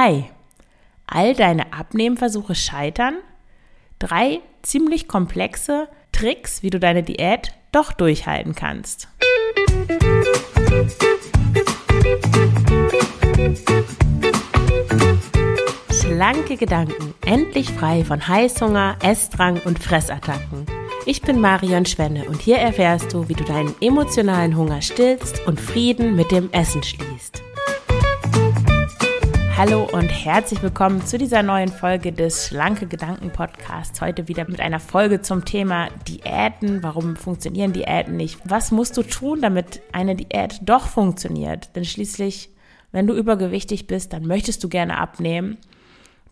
Hi, all deine Abnehmversuche scheitern? Drei ziemlich komplexe Tricks, wie du deine Diät doch durchhalten kannst. Schlanke Gedanken, endlich frei von Heißhunger, Essdrang und Fressattacken. Ich bin Marion Schwenne und hier erfährst du, wie du deinen emotionalen Hunger stillst und Frieden mit dem Essen schließt. Hallo und herzlich willkommen zu dieser neuen Folge des Schlanke Gedanken Podcasts. Heute wieder mit einer Folge zum Thema Diäten. Warum funktionieren Diäten nicht? Was musst du tun, damit eine Diät doch funktioniert? Denn schließlich, wenn du übergewichtig bist, dann möchtest du gerne abnehmen.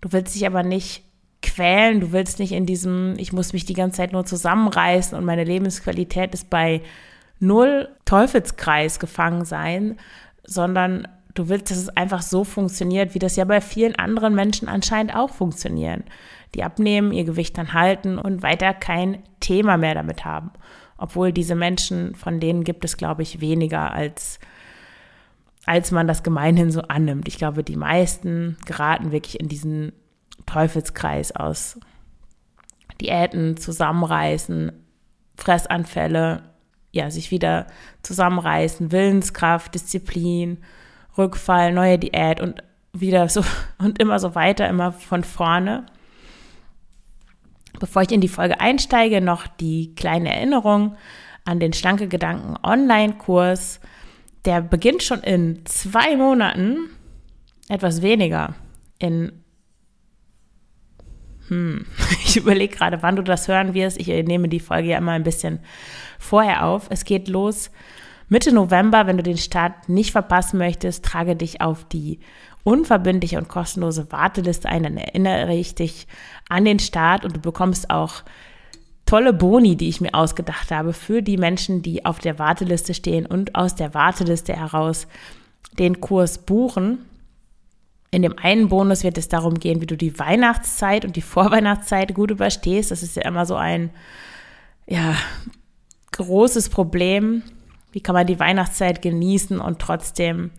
Du willst dich aber nicht quälen. Du willst nicht in diesem, ich muss mich die ganze Zeit nur zusammenreißen und meine Lebensqualität ist bei null Teufelskreis gefangen sein, sondern Du willst, dass es einfach so funktioniert, wie das ja bei vielen anderen Menschen anscheinend auch funktionieren. Die abnehmen, ihr Gewicht dann halten und weiter kein Thema mehr damit haben. Obwohl diese Menschen, von denen gibt es, glaube ich, weniger als, als man das gemeinhin so annimmt. Ich glaube, die meisten geraten wirklich in diesen Teufelskreis aus Diäten, Zusammenreißen, Fressanfälle, ja, sich wieder zusammenreißen, Willenskraft, Disziplin Rückfall, neue Diät und wieder so und immer so weiter, immer von vorne. Bevor ich in die Folge einsteige, noch die kleine Erinnerung an den Schlanke Gedanken Online-Kurs. Der beginnt schon in zwei Monaten, etwas weniger, in hm, ich überlege gerade, wann du das hören wirst. Ich nehme die Folge ja immer ein bisschen vorher auf. Es geht los Mitte November, wenn du den Start nicht verpassen möchtest, trage dich auf die unverbindliche und kostenlose Warteliste ein. Dann erinnere ich dich an den Start und du bekommst auch tolle Boni, die ich mir ausgedacht habe für die Menschen, die auf der Warteliste stehen und aus der Warteliste heraus den Kurs buchen. In dem einen Bonus wird es darum gehen, wie du die Weihnachtszeit und die Vorweihnachtszeit gut überstehst. Das ist ja immer so ein ja, großes Problem wie kann man die Weihnachtszeit genießen und trotzdem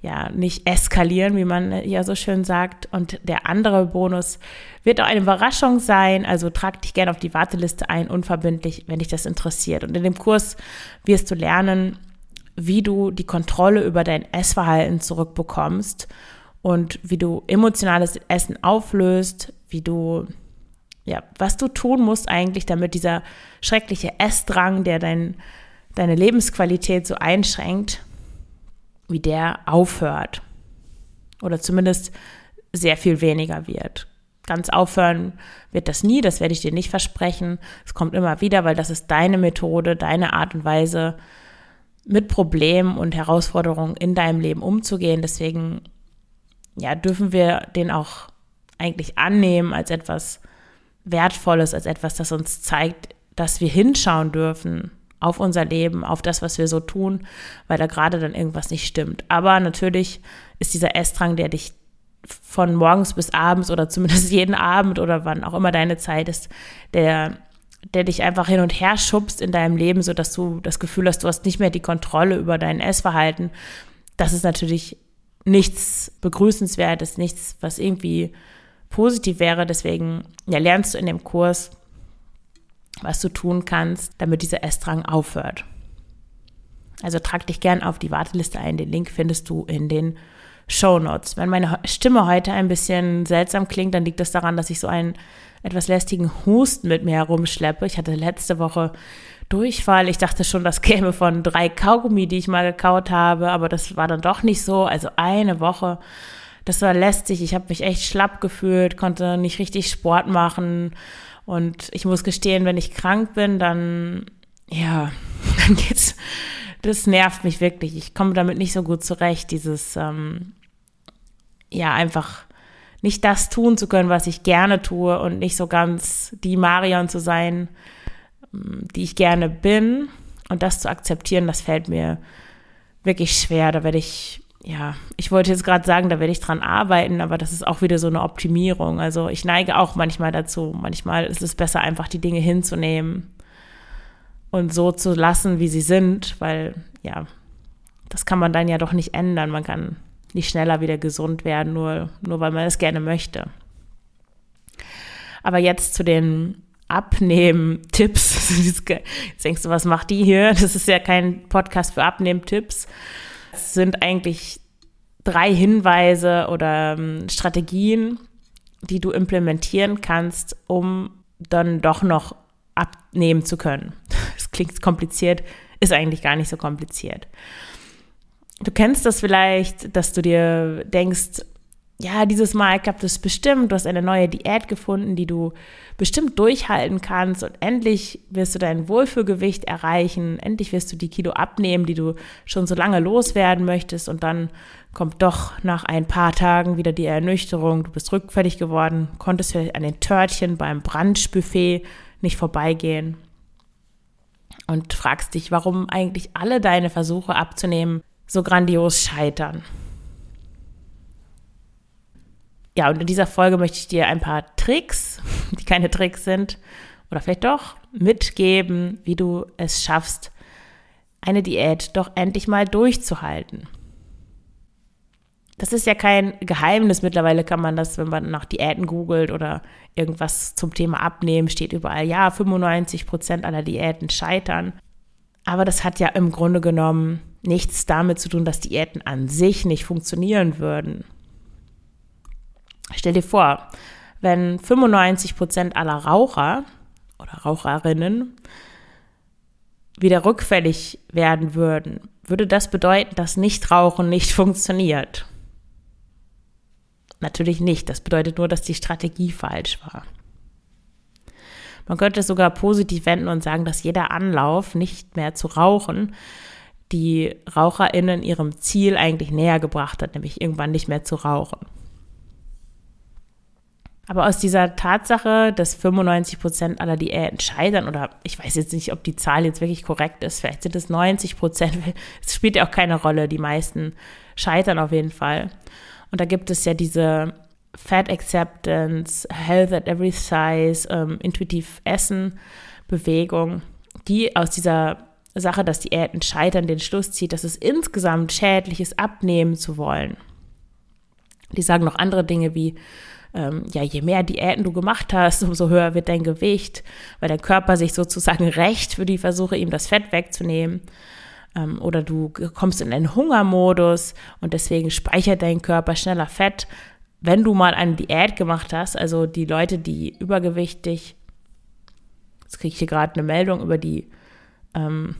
ja nicht eskalieren, wie man ja so schön sagt. Und der andere Bonus wird auch eine Überraschung sein. Also trag dich gerne auf die Warteliste ein, unverbindlich, wenn dich das interessiert. Und in dem Kurs wirst du lernen, wie du die Kontrolle über dein Essverhalten zurückbekommst und wie du emotionales Essen auflöst, wie du ja, was du tun musst eigentlich, damit dieser schreckliche Essdrang, der dein deine Lebensqualität so einschränkt, wie der aufhört. Oder zumindest sehr viel weniger wird. Ganz aufhören wird das nie, das werde ich dir nicht versprechen. Es kommt immer wieder, weil das ist deine Methode, deine Art und Weise, mit Problemen und Herausforderungen in deinem Leben umzugehen. Deswegen ja, dürfen wir den auch eigentlich annehmen als etwas Wertvolles, als etwas, das uns zeigt, dass wir hinschauen dürfen, auf unser Leben, auf das, was wir so tun, weil da gerade dann irgendwas nicht stimmt. Aber natürlich ist dieser Essdrang, der dich von morgens bis abends oder zumindest jeden Abend oder wann auch immer deine Zeit ist, der, der dich einfach hin und her schubst in deinem Leben, sodass du das Gefühl hast, du hast nicht mehr die Kontrolle über dein Essverhalten. Das ist natürlich nichts Begrüßenswertes, nichts, was irgendwie positiv wäre. Deswegen ja, lernst du in dem Kurs was du tun kannst, damit dieser Essdrang aufhört. Also trag dich gern auf die Warteliste ein. Den Link findest du in den Show Notes. Wenn meine Stimme heute ein bisschen seltsam klingt, dann liegt das daran, dass ich so einen etwas lästigen Husten mit mir herumschleppe. Ich hatte letzte Woche Durchfall. Ich dachte schon, das käme von drei Kaugummi, die ich mal gekaut habe, aber das war dann doch nicht so. Also eine Woche. Das war lästig. Ich habe mich echt schlapp gefühlt, konnte nicht richtig Sport machen und ich muss gestehen, wenn ich krank bin, dann, ja, dann geht's, das nervt mich wirklich. Ich komme damit nicht so gut zurecht, dieses, ähm, ja, einfach nicht das tun zu können, was ich gerne tue und nicht so ganz die Marion zu sein, ähm, die ich gerne bin. Und das zu akzeptieren, das fällt mir wirklich schwer. Da werde ich ja, ich wollte jetzt gerade sagen, da werde ich dran arbeiten, aber das ist auch wieder so eine Optimierung. Also ich neige auch manchmal dazu. Manchmal ist es besser, einfach die Dinge hinzunehmen und so zu lassen, wie sie sind, weil ja, das kann man dann ja doch nicht ändern. Man kann nicht schneller wieder gesund werden, nur, nur weil man es gerne möchte. Aber jetzt zu den Abnehmen-Tipps. Jetzt denkst du, was macht die hier? Das ist ja kein Podcast für Abnehmen-Tipps. Es sind eigentlich drei Hinweise oder ähm, Strategien, die du implementieren kannst, um dann doch noch abnehmen zu können. Das klingt kompliziert, ist eigentlich gar nicht so kompliziert. Du kennst das vielleicht, dass du dir denkst, ja, dieses Mal klappt es bestimmt, du hast eine neue Diät gefunden, die du bestimmt durchhalten kannst. Und endlich wirst du dein Wohlfühlgewicht erreichen, endlich wirst du die Kilo abnehmen, die du schon so lange loswerden möchtest. Und dann kommt doch nach ein paar Tagen wieder die Ernüchterung, du bist rückfällig geworden, konntest vielleicht an den Törtchen beim Brunchbuffet nicht vorbeigehen. Und fragst dich, warum eigentlich alle deine Versuche abzunehmen so grandios scheitern ja, und in dieser Folge möchte ich dir ein paar Tricks, die keine Tricks sind, oder vielleicht doch, mitgeben, wie du es schaffst, eine Diät doch endlich mal durchzuhalten. Das ist ja kein Geheimnis. Mittlerweile kann man das, wenn man nach Diäten googelt oder irgendwas zum Thema Abnehmen, steht überall, ja, 95 Prozent aller Diäten scheitern. Aber das hat ja im Grunde genommen nichts damit zu tun, dass Diäten an sich nicht funktionieren würden. Stell dir vor, wenn 95 Prozent aller Raucher oder Raucherinnen wieder rückfällig werden würden, würde das bedeuten, dass Nichtrauchen nicht funktioniert. Natürlich nicht. Das bedeutet nur, dass die Strategie falsch war. Man könnte es sogar positiv wenden und sagen, dass jeder Anlauf, nicht mehr zu rauchen, die RaucherInnen ihrem Ziel eigentlich näher gebracht hat, nämlich irgendwann nicht mehr zu rauchen. Aber aus dieser Tatsache, dass 95 Prozent aller Diäten scheitern, oder ich weiß jetzt nicht, ob die Zahl jetzt wirklich korrekt ist, vielleicht sind es 90 Prozent, es spielt ja auch keine Rolle, die meisten scheitern auf jeden Fall. Und da gibt es ja diese Fat Acceptance, Health at Every Size, ähm, intuitiv Essen, Bewegung, die aus dieser Sache, dass Diäten scheitern, den Schluss zieht, dass es insgesamt schädlich ist, abnehmen zu wollen. Die sagen noch andere Dinge wie, ähm, ja, je mehr Diäten du gemacht hast, umso höher wird dein Gewicht, weil der Körper sich sozusagen rächt für die Versuche, ihm das Fett wegzunehmen. Ähm, oder du kommst in einen Hungermodus und deswegen speichert dein Körper schneller Fett. Wenn du mal eine Diät gemacht hast, also die Leute, die übergewichtig, jetzt kriege ich hier gerade eine Meldung über die ähm,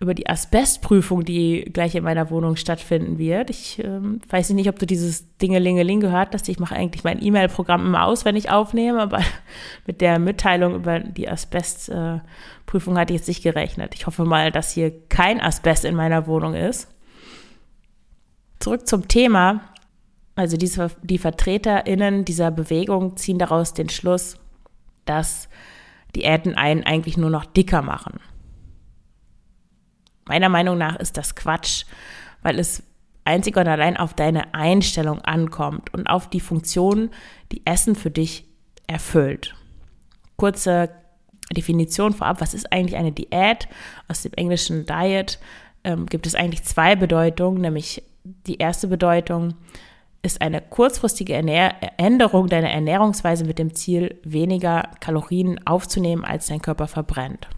über die Asbestprüfung, die gleich in meiner Wohnung stattfinden wird. Ich ähm, weiß nicht, ob du dieses Dingelingeling gehört hast. Ich mache eigentlich mein E-Mail-Programm immer aus, wenn ich aufnehme, aber mit der Mitteilung über die Asbestprüfung äh, hatte ich jetzt nicht gerechnet. Ich hoffe mal, dass hier kein Asbest in meiner Wohnung ist. Zurück zum Thema. Also diese, die VertreterInnen dieser Bewegung ziehen daraus den Schluss, dass Diäten einen eigentlich nur noch dicker machen. Meiner Meinung nach ist das Quatsch, weil es einzig und allein auf deine Einstellung ankommt und auf die Funktion, die Essen für dich erfüllt. Kurze Definition vorab, was ist eigentlich eine Diät? Aus dem englischen Diet ähm, gibt es eigentlich zwei Bedeutungen, nämlich die erste Bedeutung ist eine kurzfristige Ernähr Änderung deiner Ernährungsweise mit dem Ziel, weniger Kalorien aufzunehmen, als dein Körper verbrennt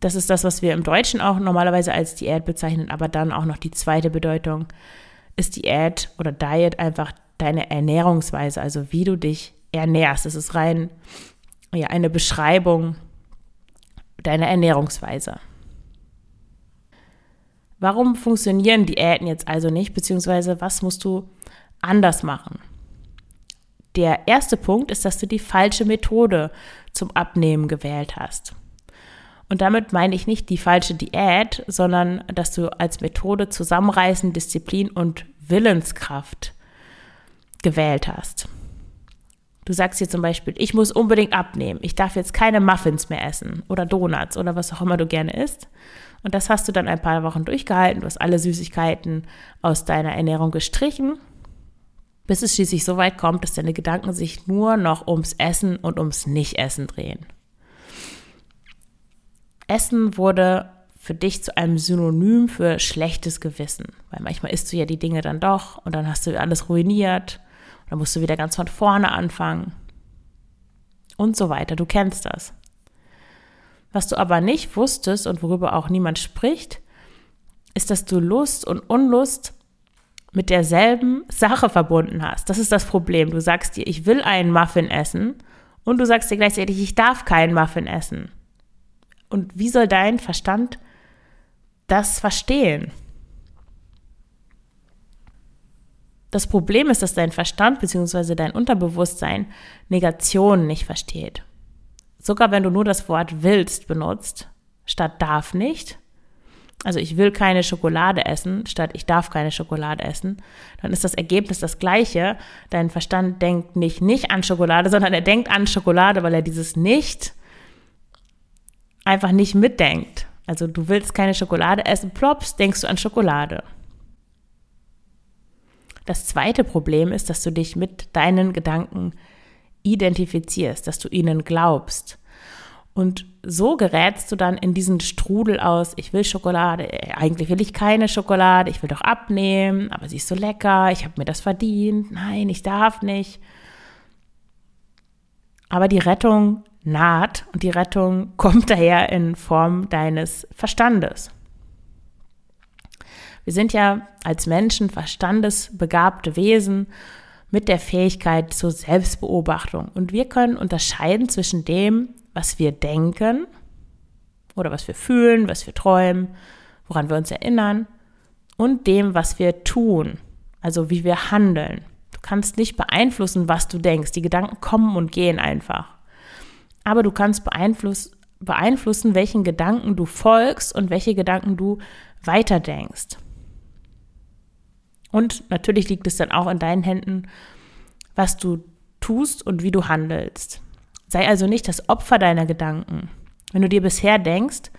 das ist das, was wir im Deutschen auch normalerweise als Diät bezeichnen, aber dann auch noch die zweite Bedeutung ist Diät oder Diet einfach deine Ernährungsweise, also wie du dich ernährst. Das ist rein ja, eine Beschreibung deiner Ernährungsweise. Warum funktionieren Diäten jetzt also nicht, beziehungsweise was musst du anders machen? Der erste Punkt ist, dass du die falsche Methode zum Abnehmen gewählt hast. Und damit meine ich nicht die falsche Diät, sondern dass du als Methode Zusammenreißen, Disziplin und Willenskraft gewählt hast. Du sagst dir zum Beispiel, ich muss unbedingt abnehmen. Ich darf jetzt keine Muffins mehr essen oder Donuts oder was auch immer du gerne isst. Und das hast du dann ein paar Wochen durchgehalten. Du hast alle Süßigkeiten aus deiner Ernährung gestrichen, bis es schließlich so weit kommt, dass deine Gedanken sich nur noch ums Essen und ums Nicht-Essen drehen. Essen wurde für dich zu einem Synonym für schlechtes Gewissen. Weil manchmal isst du ja die Dinge dann doch und dann hast du alles ruiniert. Und dann musst du wieder ganz von vorne anfangen. Und so weiter. Du kennst das. Was du aber nicht wusstest und worüber auch niemand spricht, ist, dass du Lust und Unlust mit derselben Sache verbunden hast. Das ist das Problem. Du sagst dir, ich will einen Muffin essen und du sagst dir gleichzeitig, ich darf keinen Muffin essen. Und wie soll dein Verstand das verstehen. Das Problem ist, dass dein Verstand bzw. dein Unterbewusstsein Negation nicht versteht. Sogar wenn du nur das Wort willst benutzt, statt darf nicht, also ich will keine Schokolade essen, statt ich darf keine Schokolade essen, dann ist das Ergebnis das gleiche. Dein Verstand denkt nicht nicht an Schokolade, sondern er denkt an Schokolade, weil er dieses nicht einfach nicht mitdenkt. Also du willst keine Schokolade essen, plops, denkst du an Schokolade. Das zweite Problem ist, dass du dich mit deinen Gedanken identifizierst, dass du ihnen glaubst. Und so gerätst du dann in diesen Strudel aus, ich will Schokolade, eigentlich will ich keine Schokolade, ich will doch abnehmen, aber sie ist so lecker, ich habe mir das verdient, nein, ich darf nicht. Aber die Rettung naht und die Rettung kommt daher in Form deines Verstandes. Wir sind ja als Menschen verstandesbegabte Wesen mit der Fähigkeit zur Selbstbeobachtung und wir können unterscheiden zwischen dem, was wir denken oder was wir fühlen, was wir träumen, woran wir uns erinnern und dem, was wir tun, also wie wir handeln. Du kannst nicht beeinflussen, was du denkst. Die Gedanken kommen und gehen einfach aber du kannst beeinfluss, beeinflussen, welchen Gedanken du folgst und welche Gedanken du weiterdenkst. Und natürlich liegt es dann auch in deinen Händen, was du tust und wie du handelst. Sei also nicht das Opfer deiner Gedanken. Wenn du dir bisher denkst,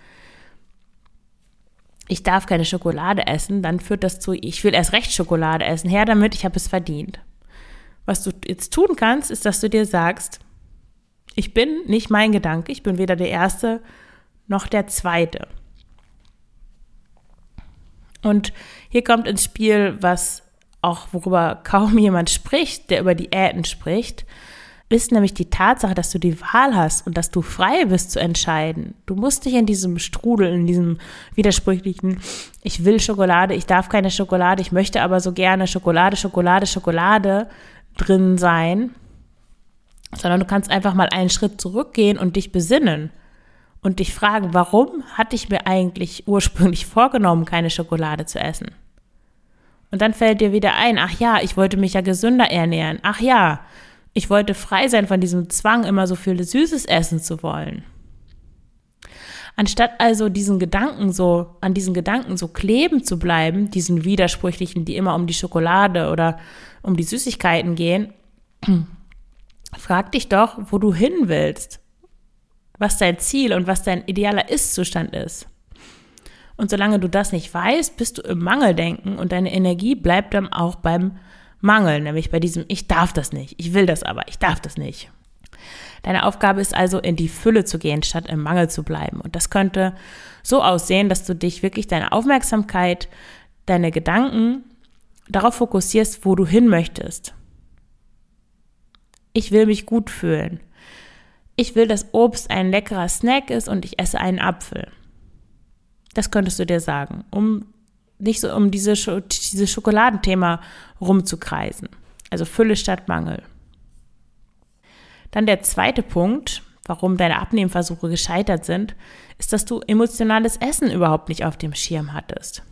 ich darf keine Schokolade essen, dann führt das zu, ich will erst recht Schokolade essen, her damit, ich habe es verdient. Was du jetzt tun kannst, ist, dass du dir sagst, ich bin nicht mein Gedanke, ich bin weder der Erste noch der Zweite. Und hier kommt ins Spiel, was auch worüber kaum jemand spricht, der über Diäten spricht, ist nämlich die Tatsache, dass du die Wahl hast und dass du frei bist zu entscheiden. Du musst dich in diesem Strudel, in diesem widersprüchlichen, ich will Schokolade, ich darf keine Schokolade, ich möchte aber so gerne Schokolade, Schokolade, Schokolade drin sein sondern du kannst einfach mal einen Schritt zurückgehen und dich besinnen und dich fragen, warum hatte ich mir eigentlich ursprünglich vorgenommen, keine Schokolade zu essen? Und dann fällt dir wieder ein, ach ja, ich wollte mich ja gesünder ernähren. Ach ja, ich wollte frei sein von diesem Zwang, immer so viel Süßes essen zu wollen. Anstatt also diesen Gedanken so, an diesen Gedanken so kleben zu bleiben, diesen widersprüchlichen, die immer um die Schokolade oder um die Süßigkeiten gehen, Frag dich doch, wo du hin willst, was dein Ziel und was dein idealer Ist-Zustand ist. Und solange du das nicht weißt, bist du im Mangeldenken und deine Energie bleibt dann auch beim Mangel, nämlich bei diesem Ich darf das nicht, ich will das aber, ich darf das nicht. Deine Aufgabe ist also, in die Fülle zu gehen, statt im Mangel zu bleiben. Und das könnte so aussehen, dass du dich wirklich deine Aufmerksamkeit, deine Gedanken darauf fokussierst, wo du hin möchtest. Ich will mich gut fühlen. Ich will, dass Obst ein leckerer Snack ist und ich esse einen Apfel. Das könntest du dir sagen, um nicht so um diese, dieses Schokoladenthema rumzukreisen. Also Fülle statt Mangel. Dann der zweite Punkt, warum deine Abnehmversuche gescheitert sind, ist, dass du emotionales Essen überhaupt nicht auf dem Schirm hattest.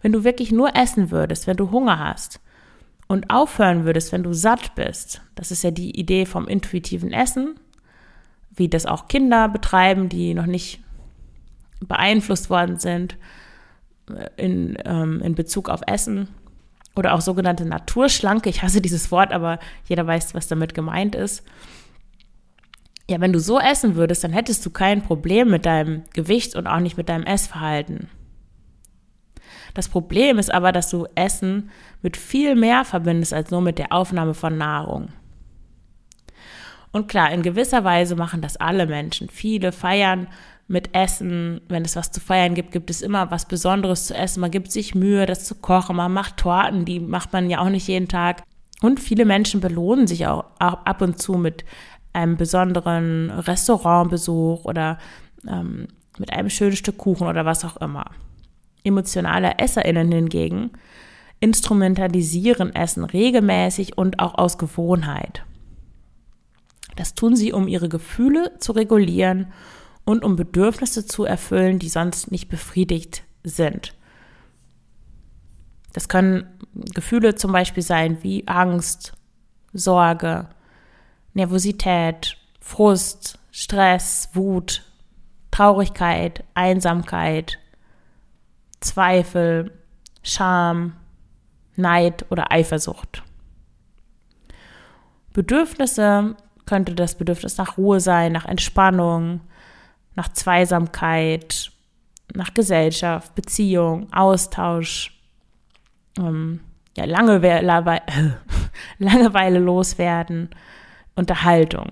Wenn du wirklich nur essen würdest, wenn du Hunger hast, und aufhören würdest, wenn du satt bist, das ist ja die Idee vom intuitiven Essen, wie das auch Kinder betreiben, die noch nicht beeinflusst worden sind äh, in, ähm, in Bezug auf Essen oder auch sogenannte Naturschlanke. Ich hasse dieses Wort, aber jeder weiß, was damit gemeint ist. Ja, wenn du so essen würdest, dann hättest du kein Problem mit deinem Gewicht und auch nicht mit deinem Essverhalten. Das Problem ist aber, dass du Essen mit viel mehr verbindest als nur mit der Aufnahme von Nahrung. Und klar, in gewisser Weise machen das alle Menschen. Viele feiern mit Essen. Wenn es was zu feiern gibt, gibt es immer was Besonderes zu essen. Man gibt sich Mühe, das zu kochen. Man macht Torten, die macht man ja auch nicht jeden Tag. Und viele Menschen belohnen sich auch, ab und zu mit einem besonderen Restaurantbesuch oder ähm, mit einem schönen Stück Kuchen oder was auch immer. Emotionale EsserInnen hingegen instrumentalisieren Essen regelmäßig und auch aus Gewohnheit. Das tun sie, um ihre Gefühle zu regulieren und um Bedürfnisse zu erfüllen, die sonst nicht befriedigt sind. Das können Gefühle zum Beispiel sein wie Angst, Sorge, Nervosität, Frust, Stress, Wut, Traurigkeit, Einsamkeit, Zweifel, Scham, Neid oder Eifersucht. Bedürfnisse könnte das Bedürfnis nach Ruhe sein, nach Entspannung, nach Zweisamkeit, nach Gesellschaft, Beziehung, Austausch, ähm, ja, Langeweile, Langeweile loswerden, Unterhaltung.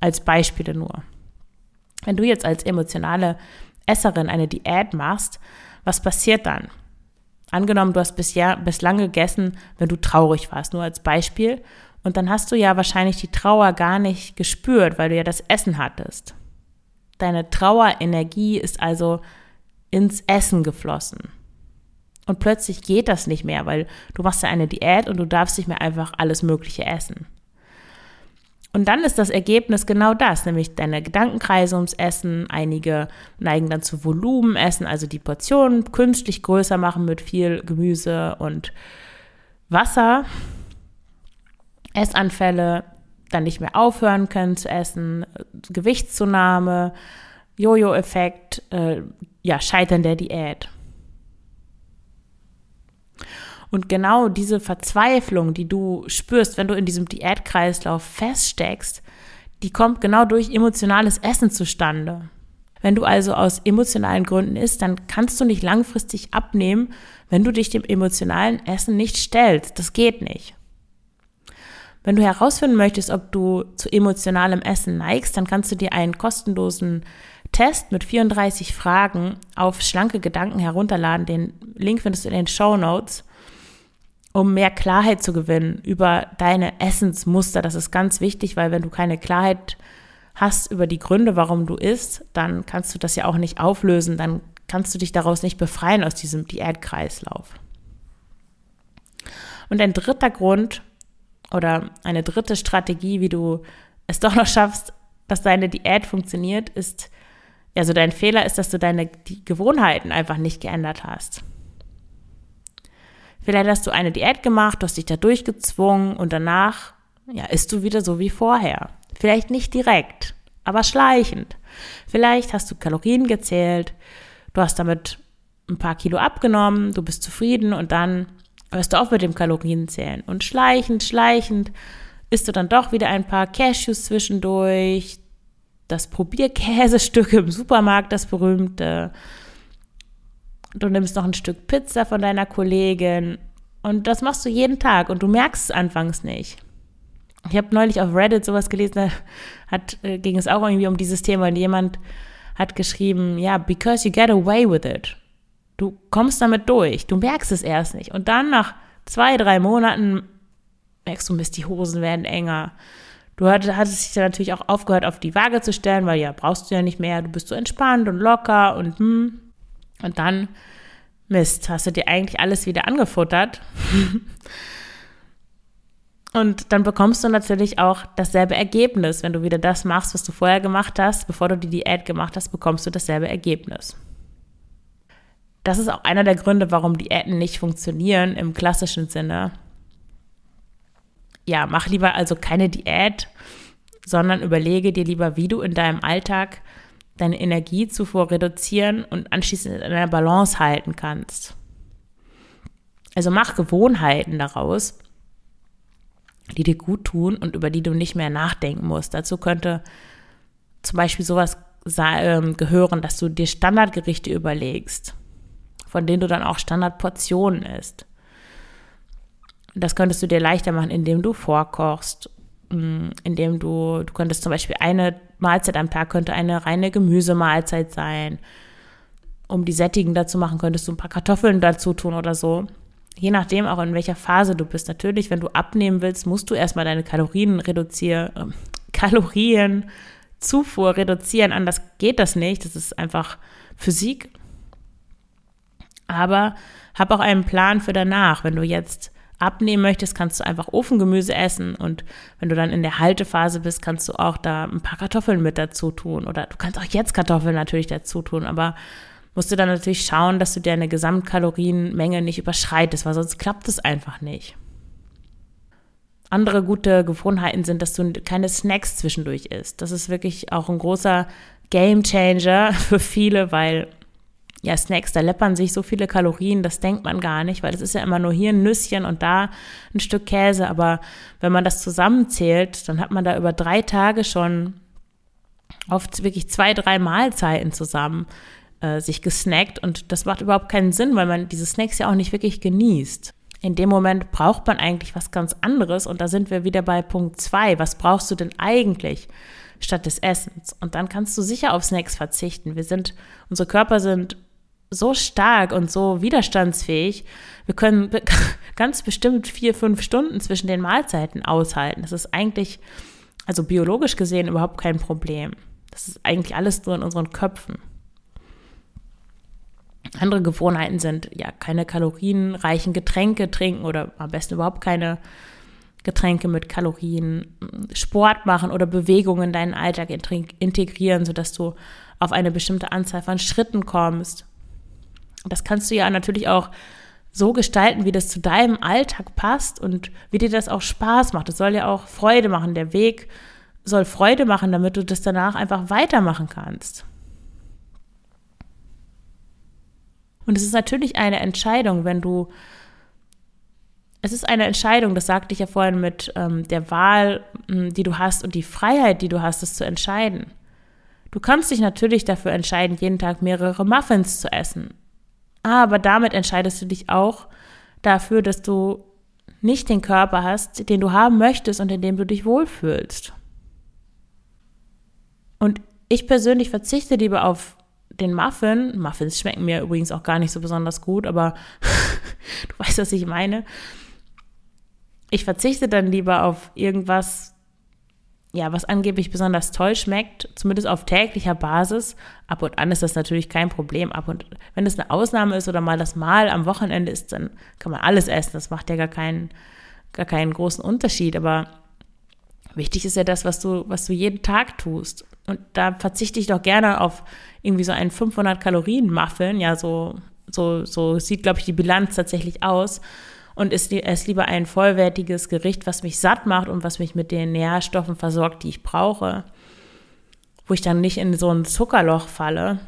Als Beispiele nur. Wenn du jetzt als emotionale Esserin eine Diät machst, was passiert dann? Angenommen, du hast bisher, bislang gegessen, wenn du traurig warst, nur als Beispiel. Und dann hast du ja wahrscheinlich die Trauer gar nicht gespürt, weil du ja das Essen hattest. Deine Trauerenergie ist also ins Essen geflossen. Und plötzlich geht das nicht mehr, weil du machst ja eine Diät und du darfst nicht mehr einfach alles Mögliche essen. Und dann ist das Ergebnis genau das, nämlich deine Gedankenkreise ums Essen. Einige neigen dann zu Volumenessen, also die Portionen künstlich größer machen mit viel Gemüse und Wasser. Essanfälle, dann nicht mehr aufhören können zu essen, Gewichtszunahme, Jojo-Effekt, äh, ja, Scheitern der Diät. Und genau diese Verzweiflung, die du spürst, wenn du in diesem Diätkreislauf feststeckst, die kommt genau durch emotionales Essen zustande. Wenn du also aus emotionalen Gründen isst, dann kannst du nicht langfristig abnehmen, wenn du dich dem emotionalen Essen nicht stellst. Das geht nicht. Wenn du herausfinden möchtest, ob du zu emotionalem Essen neigst, dann kannst du dir einen kostenlosen Test mit 34 Fragen auf schlanke Gedanken herunterladen. Den Link findest du in den Show Notes um mehr Klarheit zu gewinnen über deine Essensmuster. Das ist ganz wichtig, weil wenn du keine Klarheit hast über die Gründe, warum du isst, dann kannst du das ja auch nicht auflösen, dann kannst du dich daraus nicht befreien aus diesem Diätkreislauf. Und ein dritter Grund oder eine dritte Strategie, wie du es doch noch schaffst, dass deine Diät funktioniert, ist, also dein Fehler ist, dass du deine Gewohnheiten einfach nicht geändert hast. Vielleicht hast du eine Diät gemacht, du hast dich da durchgezwungen und danach, ja, isst du wieder so wie vorher. Vielleicht nicht direkt, aber schleichend. Vielleicht hast du Kalorien gezählt, du hast damit ein paar Kilo abgenommen, du bist zufrieden und dann hörst du auf mit dem Kalorienzählen. Und schleichend, schleichend isst du dann doch wieder ein paar Cashews zwischendurch, das Probierkäsestück im Supermarkt, das berühmte, du nimmst noch ein Stück Pizza von deiner Kollegin und das machst du jeden Tag und du merkst es anfangs nicht. Ich habe neulich auf Reddit sowas gelesen, da hat, äh, ging es auch irgendwie um dieses Thema und jemand hat geschrieben, ja, because you get away with it. Du kommst damit durch, du merkst es erst nicht. Und dann nach zwei, drei Monaten merkst du, Mist, die Hosen werden enger. Du hattest dich dann natürlich auch aufgehört, auf die Waage zu stellen, weil ja, brauchst du ja nicht mehr, du bist so entspannt und locker und hm. Und dann, Mist, hast du dir eigentlich alles wieder angefuttert. Und dann bekommst du natürlich auch dasselbe Ergebnis. Wenn du wieder das machst, was du vorher gemacht hast, bevor du die Diät gemacht hast, bekommst du dasselbe Ergebnis. Das ist auch einer der Gründe, warum Diäten nicht funktionieren im klassischen Sinne. Ja, mach lieber also keine Diät, sondern überlege dir lieber, wie du in deinem Alltag deine Energiezufuhr reduzieren und anschließend in einer Balance halten kannst. Also mach Gewohnheiten daraus, die dir gut tun und über die du nicht mehr nachdenken musst. Dazu könnte zum Beispiel sowas ähm, gehören, dass du dir Standardgerichte überlegst, von denen du dann auch Standardportionen isst. Das könntest du dir leichter machen, indem du vorkochst, mm, indem du, du könntest zum Beispiel eine Mahlzeit am Tag könnte eine reine Gemüsemahlzeit sein. Um die sättigender zu machen, könntest du ein paar Kartoffeln dazu tun oder so. Je nachdem auch in welcher Phase du bist. Natürlich, wenn du abnehmen willst, musst du erstmal deine Kalorien reduzieren, äh, Kalorienzufuhr reduzieren. Anders geht das nicht. Das ist einfach Physik. Aber hab auch einen Plan für danach. Wenn du jetzt abnehmen möchtest, kannst du einfach Ofengemüse essen und wenn du dann in der Haltephase bist, kannst du auch da ein paar Kartoffeln mit dazu tun oder du kannst auch jetzt Kartoffeln natürlich dazu tun, aber musst du dann natürlich schauen, dass du deine Gesamtkalorienmenge nicht überschreitest, weil sonst klappt es einfach nicht. Andere gute Gewohnheiten sind, dass du keine Snacks zwischendurch isst. Das ist wirklich auch ein großer Game Changer für viele, weil ja, Snacks, da läppern sich so viele Kalorien, das denkt man gar nicht, weil es ist ja immer nur hier ein Nüsschen und da ein Stück Käse. Aber wenn man das zusammenzählt, dann hat man da über drei Tage schon oft wirklich zwei, drei Mahlzeiten zusammen äh, sich gesnackt und das macht überhaupt keinen Sinn, weil man diese Snacks ja auch nicht wirklich genießt. In dem Moment braucht man eigentlich was ganz anderes und da sind wir wieder bei Punkt zwei. Was brauchst du denn eigentlich statt des Essens? Und dann kannst du sicher auf Snacks verzichten. Wir sind, unsere Körper sind so stark und so widerstandsfähig. Wir können ganz bestimmt vier, fünf Stunden zwischen den Mahlzeiten aushalten. Das ist eigentlich, also biologisch gesehen, überhaupt kein Problem. Das ist eigentlich alles nur in unseren Köpfen. Andere Gewohnheiten sind ja keine kalorienreichen Getränke trinken oder am besten überhaupt keine Getränke mit Kalorien, Sport machen oder Bewegungen in deinen Alltag integrieren, sodass du auf eine bestimmte Anzahl von Schritten kommst. Das kannst du ja natürlich auch so gestalten, wie das zu deinem Alltag passt und wie dir das auch Spaß macht. Es soll ja auch Freude machen. Der Weg soll Freude machen, damit du das danach einfach weitermachen kannst. Und es ist natürlich eine Entscheidung, wenn du, es ist eine Entscheidung, das sagte ich ja vorhin mit ähm, der Wahl, hm, die du hast und die Freiheit, die du hast, das zu entscheiden. Du kannst dich natürlich dafür entscheiden, jeden Tag mehrere Muffins zu essen. Aber damit entscheidest du dich auch dafür, dass du nicht den Körper hast, den du haben möchtest und in dem du dich wohlfühlst. Und ich persönlich verzichte lieber auf den Muffin. Muffins schmecken mir übrigens auch gar nicht so besonders gut, aber du weißt, was ich meine. Ich verzichte dann lieber auf irgendwas, ja, was angeblich besonders toll schmeckt, zumindest auf täglicher Basis. Ab und an ist das natürlich kein Problem. Ab und wenn es eine Ausnahme ist oder mal das Mal am Wochenende ist, dann kann man alles essen. Das macht ja gar keinen, gar keinen großen Unterschied. Aber wichtig ist ja das, was du, was du jeden Tag tust. Und da verzichte ich doch gerne auf irgendwie so einen 500 Kalorien Muffin. Ja, so, so, so sieht, glaube ich, die Bilanz tatsächlich aus und ist es lieber ein vollwertiges Gericht, was mich satt macht und was mich mit den Nährstoffen versorgt, die ich brauche, wo ich dann nicht in so ein Zuckerloch falle.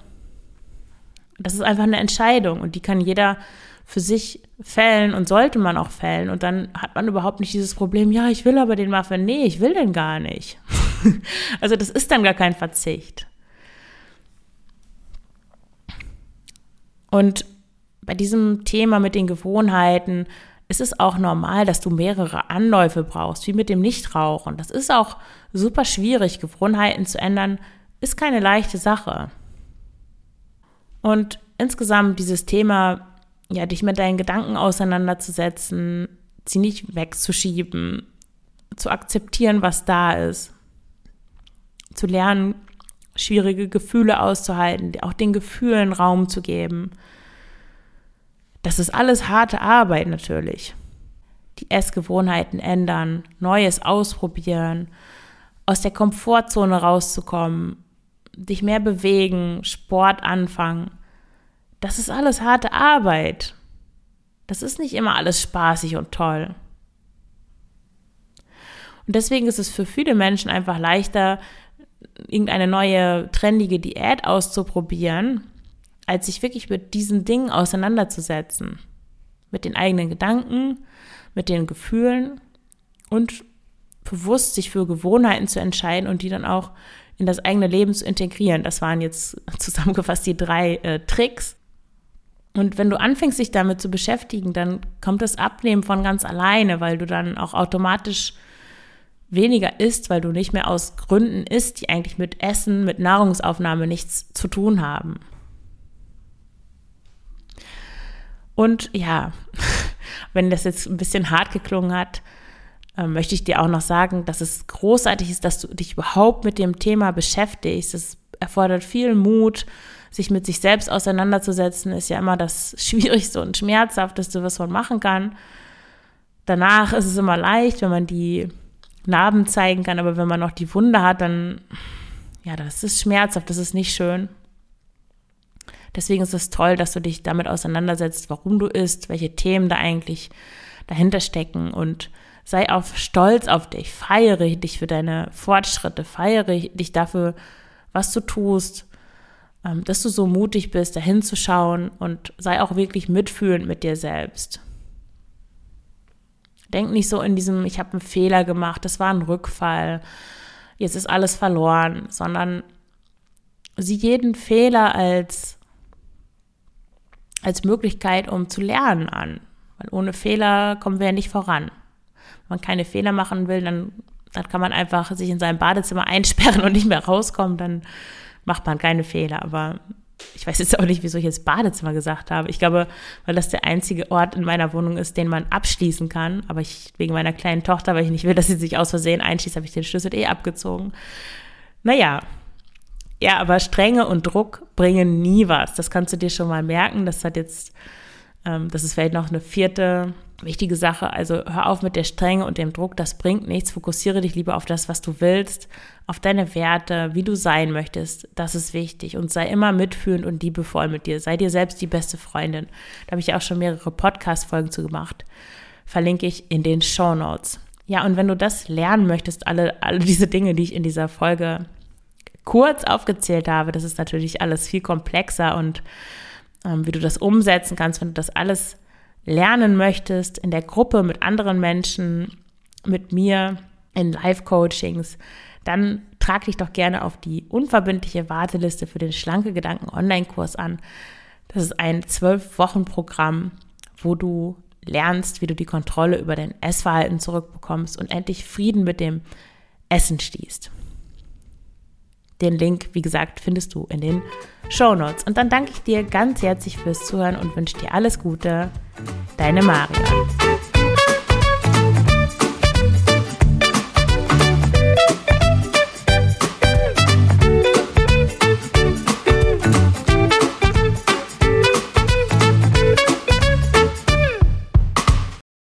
Das ist einfach eine Entscheidung und die kann jeder für sich fällen und sollte man auch fällen. Und dann hat man überhaupt nicht dieses Problem, ja, ich will aber den Muffin. Nee, ich will den gar nicht. also das ist dann gar kein Verzicht. Und bei diesem Thema mit den Gewohnheiten ist es auch normal, dass du mehrere Anläufe brauchst, wie mit dem Nichtrauchen. Das ist auch super schwierig. Gewohnheiten zu ändern ist keine leichte Sache. Und insgesamt dieses Thema, ja, dich mit deinen Gedanken auseinanderzusetzen, sie nicht wegzuschieben, zu akzeptieren, was da ist, zu lernen, schwierige Gefühle auszuhalten, auch den Gefühlen Raum zu geben, das ist alles harte Arbeit natürlich. Die Essgewohnheiten ändern, Neues ausprobieren, aus der Komfortzone rauszukommen, dich mehr bewegen, Sport anfangen. Das ist alles harte Arbeit. Das ist nicht immer alles spaßig und toll. Und deswegen ist es für viele Menschen einfach leichter, irgendeine neue trendige Diät auszuprobieren, als sich wirklich mit diesen Dingen auseinanderzusetzen. Mit den eigenen Gedanken, mit den Gefühlen und bewusst sich für Gewohnheiten zu entscheiden und die dann auch in das eigene Leben zu integrieren. Das waren jetzt zusammengefasst die drei äh, Tricks. Und wenn du anfängst, dich damit zu beschäftigen, dann kommt das Abnehmen von ganz alleine, weil du dann auch automatisch weniger isst, weil du nicht mehr aus Gründen isst, die eigentlich mit Essen, mit Nahrungsaufnahme nichts zu tun haben. Und ja, wenn das jetzt ein bisschen hart geklungen hat, äh, möchte ich dir auch noch sagen, dass es großartig ist, dass du dich überhaupt mit dem Thema beschäftigst. Es erfordert viel Mut, sich mit sich selbst auseinanderzusetzen, ist ja immer das Schwierigste und Schmerzhafteste, was man machen kann. Danach ist es immer leicht, wenn man die Narben zeigen kann, aber wenn man noch die Wunde hat, dann, ja, das ist schmerzhaft, das ist nicht schön. Deswegen ist es toll, dass du dich damit auseinandersetzt, warum du isst, welche Themen da eigentlich dahinter stecken und sei auf stolz auf dich, feiere dich für deine Fortschritte, feiere dich dafür, was du tust, ähm, dass du so mutig bist, dahin zu schauen und sei auch wirklich mitfühlend mit dir selbst. Denk nicht so in diesem, ich habe einen Fehler gemacht, das war ein Rückfall, jetzt ist alles verloren, sondern sieh jeden Fehler als, als Möglichkeit, um zu lernen an. Weil ohne Fehler kommen wir ja nicht voran. Wenn man keine Fehler machen will, dann, dann kann man einfach sich in seinem Badezimmer einsperren und nicht mehr rauskommen, dann macht man keine Fehler. Aber ich weiß jetzt auch nicht, wieso ich jetzt Badezimmer gesagt habe. Ich glaube, weil das der einzige Ort in meiner Wohnung ist, den man abschließen kann. Aber ich, wegen meiner kleinen Tochter, weil ich nicht will, dass sie sich aus Versehen einschließt, habe ich den Schlüssel eh abgezogen. Naja. Ja, aber Strenge und Druck bringen nie was. Das kannst du dir schon mal merken. Das hat jetzt, ähm, das ist vielleicht noch eine vierte wichtige Sache. Also hör auf mit der Strenge und dem Druck, das bringt nichts. Fokussiere dich lieber auf das, was du willst, auf deine Werte, wie du sein möchtest. Das ist wichtig und sei immer mitfühlend und liebevoll mit dir. Sei dir selbst die beste Freundin. Da habe ich auch schon mehrere Podcast-Folgen zu gemacht. Verlinke ich in den Show Notes. Ja, und wenn du das lernen möchtest, alle, alle diese Dinge, die ich in dieser Folge kurz aufgezählt habe, das ist natürlich alles viel komplexer und ähm, wie du das umsetzen kannst, wenn du das alles lernen möchtest, in der Gruppe mit anderen Menschen, mit mir in Live-Coachings, dann trag dich doch gerne auf die unverbindliche Warteliste für den Schlanke Gedanken Online-Kurs an. Das ist ein zwölf-Wochen-Programm, wo du lernst, wie du die Kontrolle über dein Essverhalten zurückbekommst und endlich Frieden mit dem Essen stehst. Den Link, wie gesagt, findest du in den Show Notes. Und dann danke ich dir ganz herzlich fürs Zuhören und wünsche dir alles Gute. Deine Maria.